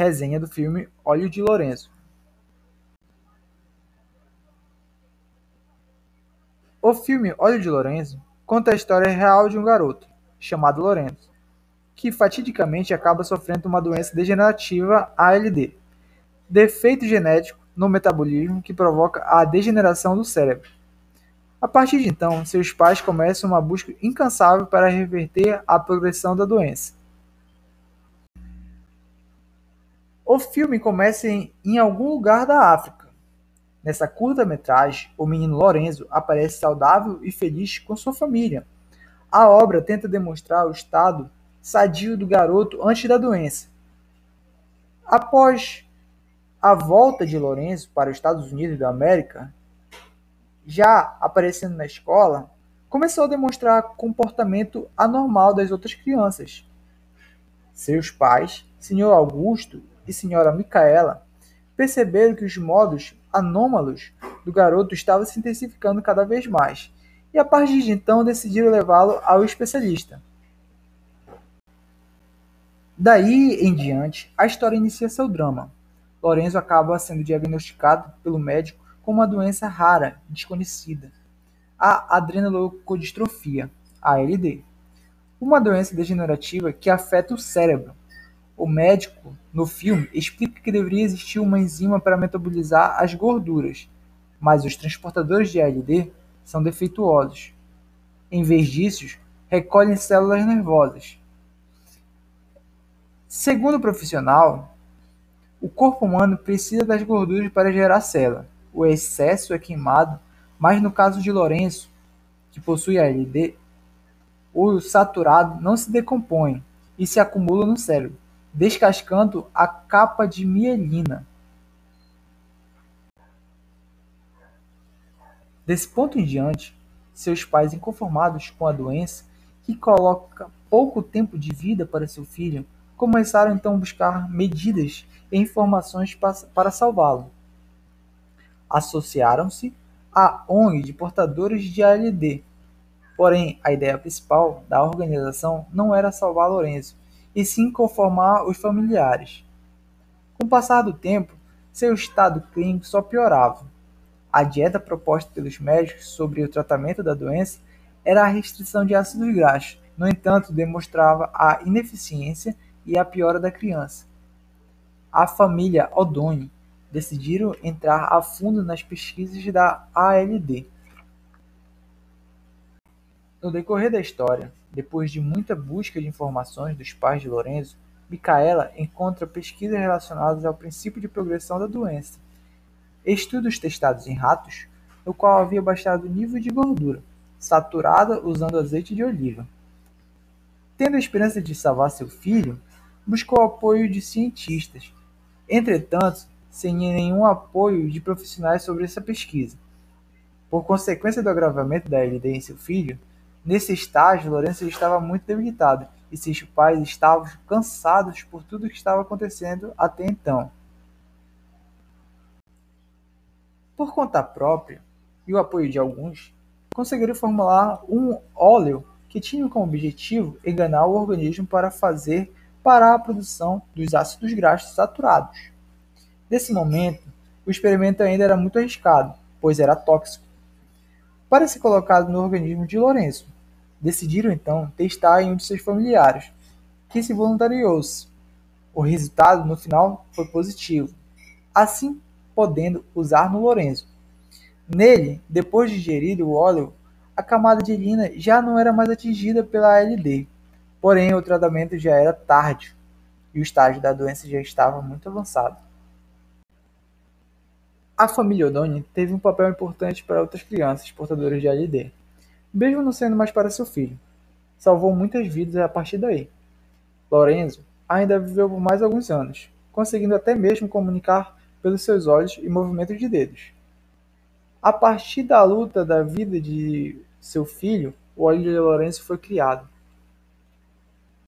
Resenha do filme Olho de Lorenzo. O filme Olho de Lorenzo conta a história real de um garoto, chamado Lorenzo, que fatidicamente acaba sofrendo uma doença degenerativa ALD, defeito genético no metabolismo que provoca a degeneração do cérebro. A partir de então, seus pais começam uma busca incansável para reverter a progressão da doença. O filme começa em, em algum lugar da África. Nessa curta-metragem, o menino Lorenzo aparece saudável e feliz com sua família. A obra tenta demonstrar o estado sadio do garoto antes da doença. Após a volta de Lorenzo para os Estados Unidos da América, já aparecendo na escola, começou a demonstrar comportamento anormal das outras crianças. Seus pais, Sr. Augusto e senhora Micaela perceberam que os modos anômalos do garoto estavam se intensificando cada vez mais, e a partir de então decidiram levá-lo ao especialista. Daí em diante, a história inicia seu drama. Lorenzo acaba sendo diagnosticado pelo médico com uma doença rara, desconhecida, a adrenoleucodistrofia, ALD, uma doença degenerativa que afeta o cérebro, o médico, no filme, explica que deveria existir uma enzima para metabolizar as gorduras, mas os transportadores de ALD são defeituosos. Em vez disso, recolhem células nervosas. Segundo o profissional, o corpo humano precisa das gorduras para gerar célula. O excesso é queimado, mas no caso de Lourenço, que possui ALD, o saturado não se decompõe e se acumula no cérebro descascando a capa de mielina. Desse ponto em diante, seus pais, inconformados com a doença, que coloca pouco tempo de vida para seu filho, começaram então a buscar medidas e informações para salvá-lo. Associaram-se à ONG de portadores de ALD. Porém, a ideia principal da organização não era salvar Lourenço, e sim conformar os familiares. Com o passar do tempo, seu estado clínico só piorava. A dieta proposta pelos médicos sobre o tratamento da doença era a restrição de ácidos graxos, no entanto, demonstrava a ineficiência e a piora da criança. A família Odoni decidiram entrar a fundo nas pesquisas da ALD. No decorrer da história, depois de muita busca de informações dos pais de Lorenzo, Micaela encontra pesquisas relacionadas ao princípio de progressão da doença. Estudos testados em ratos, no qual havia baixado o nível de gordura, saturada usando azeite de oliva. Tendo a esperança de salvar seu filho, buscou apoio de cientistas. Entretanto, sem nenhum apoio de profissionais sobre essa pesquisa. Por consequência do agravamento da LD em seu filho, Nesse estágio, Lourenço estava muito debilitado e seus pais estavam cansados por tudo o que estava acontecendo até então. Por conta própria e o apoio de alguns, conseguiram formular um óleo que tinha como objetivo enganar o organismo para fazer parar a produção dos ácidos graxos saturados. Nesse momento, o experimento ainda era muito arriscado, pois era tóxico para ser colocado no organismo de Lourenço. Decidiram então testar em um de seus familiares, que se voluntariou-se. O resultado no final foi positivo, assim podendo usar no Lourenço. Nele, depois de ingerido o óleo, a camada de lina já não era mais atingida pela ALD, porém o tratamento já era tarde e o estágio da doença já estava muito avançado. A família O'Donnell teve um papel importante para outras crianças portadoras de ALD, mesmo não sendo mais para seu filho. Salvou muitas vidas a partir daí. Lorenzo ainda viveu por mais alguns anos, conseguindo até mesmo comunicar pelos seus olhos e movimentos de dedos. A partir da luta da vida de seu filho, o olho de Lorenzo foi criado.